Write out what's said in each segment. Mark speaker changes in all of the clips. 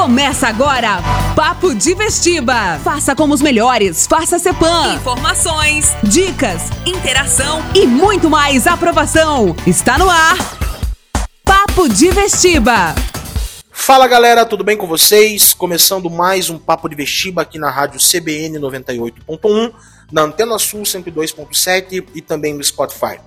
Speaker 1: Começa agora, Papo de Vestiba. Faça como os melhores, faça Cepan.
Speaker 2: Informações,
Speaker 1: Dicas
Speaker 2: interação.
Speaker 1: e muito mais aprovação. Está no ar, Papo de Vestiba.
Speaker 3: Fala galera, tudo bem com vocês? Começando mais um Papo de Vestiba aqui na rádio CBN 98.1, na Antena Sul 102.7 e também no Spotify.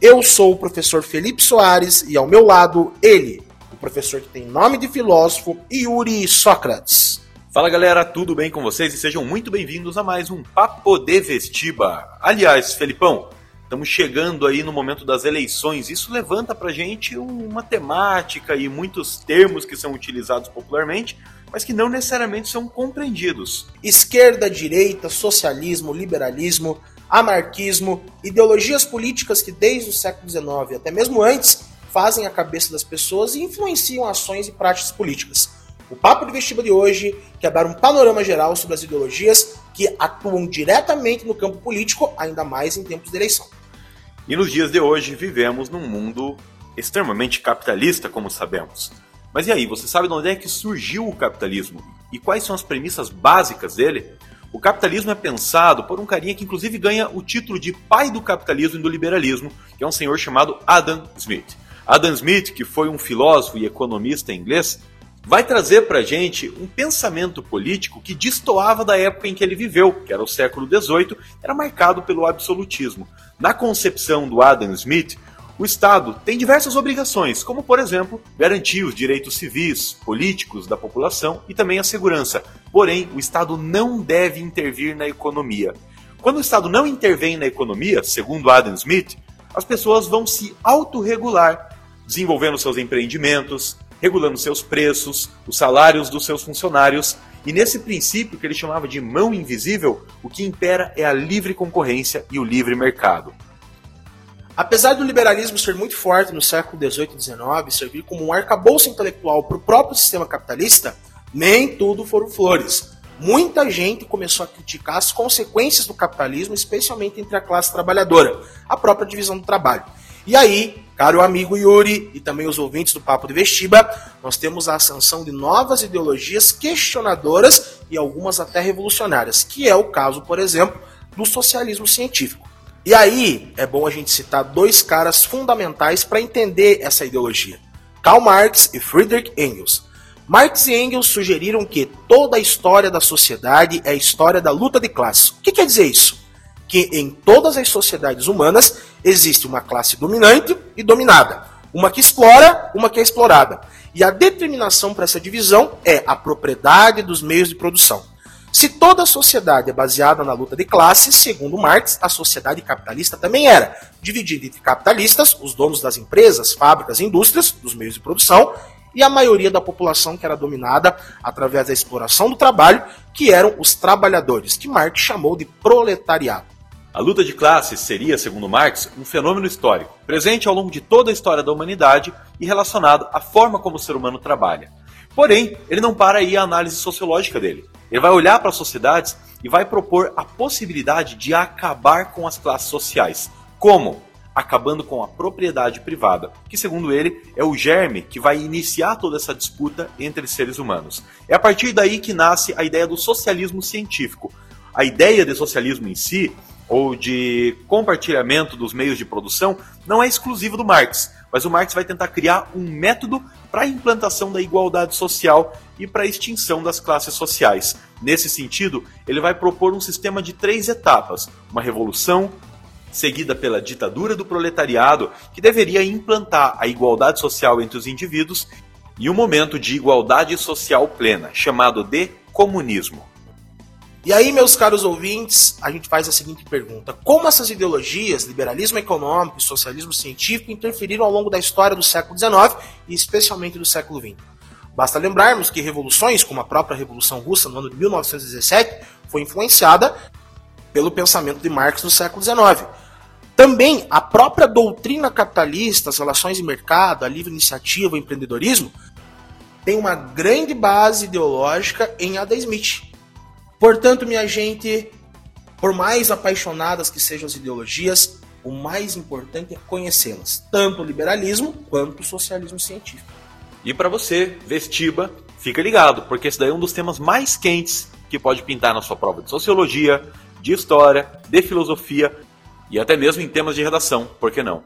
Speaker 3: Eu sou o professor Felipe Soares e ao meu lado ele, professor que tem nome de filósofo, Yuri Sócrates.
Speaker 4: Fala galera, tudo bem com vocês? E sejam muito bem-vindos a mais um Papo de Vestiba. Aliás, Felipão, estamos chegando aí no momento das eleições. Isso levanta pra gente uma temática e muitos termos que são utilizados popularmente, mas que não necessariamente são compreendidos.
Speaker 3: Esquerda, direita, socialismo, liberalismo, anarquismo, ideologias políticas que desde o século XIX, até mesmo antes, fazem a cabeça das pessoas e influenciam ações e práticas políticas. O Papo de Vestiba de hoje quer dar um panorama geral sobre as ideologias que atuam diretamente no campo político, ainda mais em tempos de eleição.
Speaker 4: E nos dias de hoje vivemos num mundo extremamente capitalista, como sabemos. Mas e aí, você sabe de onde é que surgiu o capitalismo? E quais são as premissas básicas dele? O capitalismo é pensado por um carinha que inclusive ganha o título de pai do capitalismo e do liberalismo, que é um senhor chamado Adam Smith. Adam Smith, que foi um filósofo e economista inglês, vai trazer pra gente um pensamento político que destoava da época em que ele viveu, que era o século XVIII, era marcado pelo absolutismo. Na concepção do Adam Smith, o Estado tem diversas obrigações, como, por exemplo, garantir os direitos civis, políticos da população e também a segurança. Porém, o Estado não deve intervir na economia. Quando o Estado não intervém na economia, segundo Adam Smith, as pessoas vão se autorregular, desenvolvendo seus empreendimentos, regulando seus preços, os salários dos seus funcionários. E nesse princípio que ele chamava de mão invisível, o que impera é a livre concorrência e o livre mercado.
Speaker 3: Apesar do liberalismo ser muito forte no século XVIII e XIX, servir como um arcabouço intelectual para o próprio sistema capitalista, nem tudo foram flores. Muita gente começou a criticar as consequências do capitalismo, especialmente entre a classe trabalhadora, a própria divisão do trabalho. E aí, caro amigo Yuri e também os ouvintes do Papo de Vestiba, nós temos a ascensão de novas ideologias questionadoras e algumas até revolucionárias, que é o caso, por exemplo, do socialismo científico. E aí, é bom a gente citar dois caras fundamentais para entender essa ideologia: Karl Marx e Friedrich Engels. Marx e Engels sugeriram que toda a história da sociedade é a história da luta de classes. O que quer dizer isso? Que em todas as sociedades humanas existe uma classe dominante e dominada, uma que explora, uma que é explorada. E a determinação para essa divisão é a propriedade dos meios de produção. Se toda a sociedade é baseada na luta de classes, segundo Marx, a sociedade capitalista também era, dividida entre capitalistas, os donos das empresas, fábricas e indústrias, dos meios de produção, e a maioria da população que era dominada através da exploração do trabalho, que eram os trabalhadores, que Marx chamou de proletariado.
Speaker 4: A luta de classes seria, segundo Marx, um fenômeno histórico, presente ao longo de toda a história da humanidade e relacionado à forma como o ser humano trabalha. Porém, ele não para aí a análise sociológica dele. Ele vai olhar para as sociedades e vai propor a possibilidade de acabar com as classes sociais. Como? Acabando com a propriedade privada, que, segundo ele, é o germe que vai iniciar toda essa disputa entre seres humanos. É a partir daí que nasce a ideia do socialismo científico. A ideia de socialismo em si, ou de compartilhamento dos meios de produção, não é exclusivo do Marx, mas o Marx vai tentar criar um método para a implantação da igualdade social e para a extinção das classes sociais. Nesse sentido, ele vai propor um sistema de três etapas: uma revolução, seguida pela ditadura do proletariado, que deveria implantar a igualdade social entre os indivíduos, e um momento de igualdade social plena, chamado de comunismo.
Speaker 3: E aí, meus caros ouvintes, a gente faz a seguinte pergunta: Como essas ideologias, liberalismo econômico e socialismo científico, interferiram ao longo da história do século XIX e especialmente do século XX? Basta lembrarmos que revoluções, como a própria Revolução Russa no ano de 1917, foi influenciada pelo pensamento de Marx no século XIX. Também a própria doutrina capitalista, as relações de mercado, a livre iniciativa, o empreendedorismo, tem uma grande base ideológica em Adam Smith. Portanto, minha gente, por mais apaixonadas que sejam as ideologias, o mais importante é conhecê-las, tanto o liberalismo quanto o socialismo científico.
Speaker 4: E para você, Vestiba, fica ligado, porque esse daí é um dos temas mais quentes que pode pintar na sua prova de sociologia, de história, de filosofia e até mesmo em temas de redação, por que não?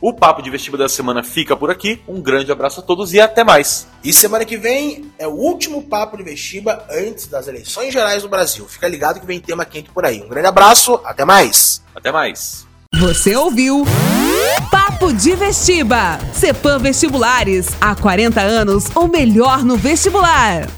Speaker 4: O Papo de Vestibular da semana fica por aqui. Um grande abraço a todos e até mais.
Speaker 3: E semana que vem é o último Papo de Vestiba antes das eleições gerais do Brasil. Fica ligado que vem tema quente por aí. Um grande abraço, até mais.
Speaker 4: Até mais.
Speaker 1: Você ouviu Papo de Vestiba. Cepam Vestibulares. Há 40 anos, ou melhor no vestibular.